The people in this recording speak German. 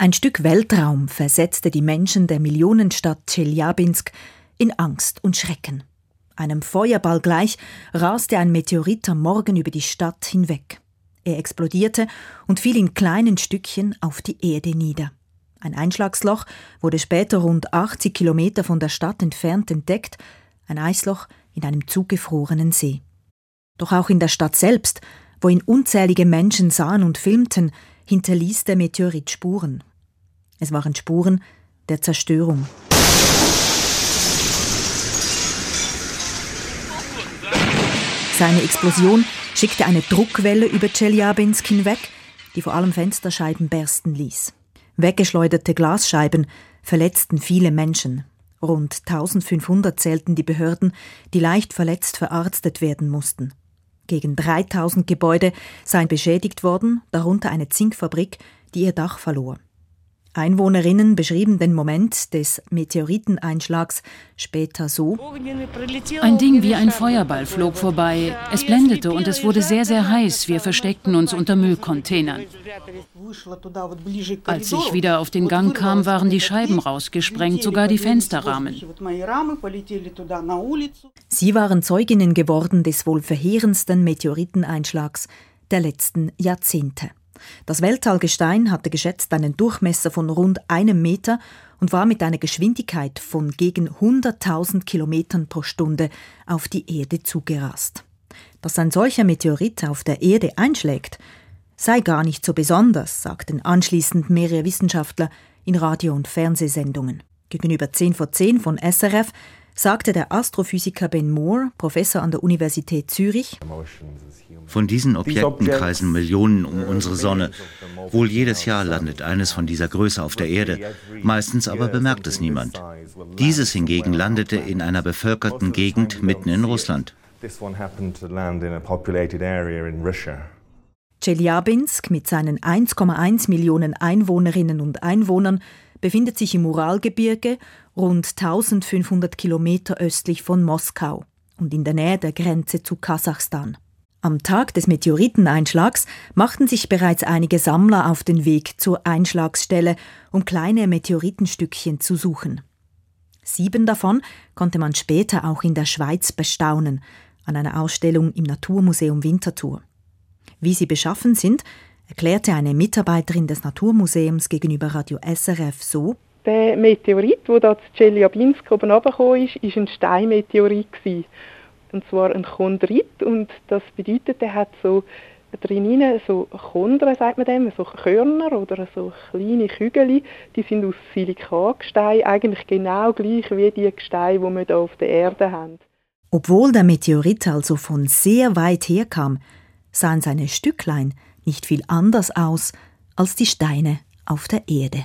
Ein Stück Weltraum versetzte die Menschen der Millionenstadt Tscheljabinsk in Angst und Schrecken. Einem Feuerball gleich raste ein Meteorit am Morgen über die Stadt hinweg. Er explodierte und fiel in kleinen Stückchen auf die Erde nieder. Ein Einschlagsloch wurde später rund 80 Kilometer von der Stadt entfernt entdeckt, ein Eisloch in einem zugefrorenen See. Doch auch in der Stadt selbst, wo ihn unzählige Menschen sahen und filmten, hinterließ der Meteorit Spuren. Es waren Spuren der Zerstörung. Seine Explosion schickte eine Druckwelle über Tscheljabinsk hinweg, die vor allem Fensterscheiben bersten ließ. Weggeschleuderte Glasscheiben verletzten viele Menschen. Rund 1500 zählten die Behörden, die leicht verletzt verarztet werden mussten. Gegen 3000 Gebäude seien beschädigt worden, darunter eine Zinkfabrik, die ihr Dach verlor. Einwohnerinnen beschrieben den Moment des Meteoriteneinschlags später so. Ein Ding wie ein Feuerball flog vorbei. Es blendete und es wurde sehr, sehr heiß. Wir versteckten uns unter Müllcontainern. Als ich wieder auf den Gang kam, waren die Scheiben rausgesprengt, sogar die Fensterrahmen. Sie waren Zeuginnen geworden des wohl verheerendsten Meteoriteneinschlags der letzten Jahrzehnte. Das Weltallgestein hatte geschätzt einen Durchmesser von rund einem Meter und war mit einer Geschwindigkeit von gegen 100.000 Kilometern pro Stunde auf die Erde zugerast. Dass ein solcher Meteorit auf der Erde einschlägt, sei gar nicht so besonders, sagten anschließend mehrere Wissenschaftler in Radio- und Fernsehsendungen. Gegenüber 10 vor 10 von SRF sagte der Astrophysiker Ben Moore, Professor an der Universität Zürich, von diesen Objekten kreisen Millionen um unsere Sonne. Wohl jedes Jahr landet eines von dieser Größe auf der Erde, meistens aber bemerkt es niemand. Dieses hingegen landete in einer bevölkerten Gegend mitten in Russland. Tscheljabinsk mit seinen 1,1 Millionen Einwohnerinnen und Einwohnern befindet sich im Uralgebirge rund 1500 Kilometer östlich von Moskau und in der Nähe der Grenze zu Kasachstan. Am Tag des Meteoriteneinschlags machten sich bereits einige Sammler auf den Weg zur Einschlagsstelle, um kleine Meteoritenstückchen zu suchen. Sieben davon konnte man später auch in der Schweiz bestaunen, an einer Ausstellung im Naturmuseum Winterthur. Wie sie beschaffen sind, erklärte eine Mitarbeiterin des Naturmuseums gegenüber Radio SRF so. Der Meteorit, der da zu Chelyabinsk oben runtergekommen ist, war ein Steinmeteorit. Und zwar ein Chondrit und das bedeutet, er hat so drinnen so Chondren, sagt man dem, so Körner oder so kleine Kügel, die sind aus Silikagestein, eigentlich genau gleich wie die Gesteine, die wir hier auf der Erde haben. Obwohl der Meteorit also von sehr weit her kam, sahen seine Stücklein nicht viel anders aus als die Steine auf der Erde.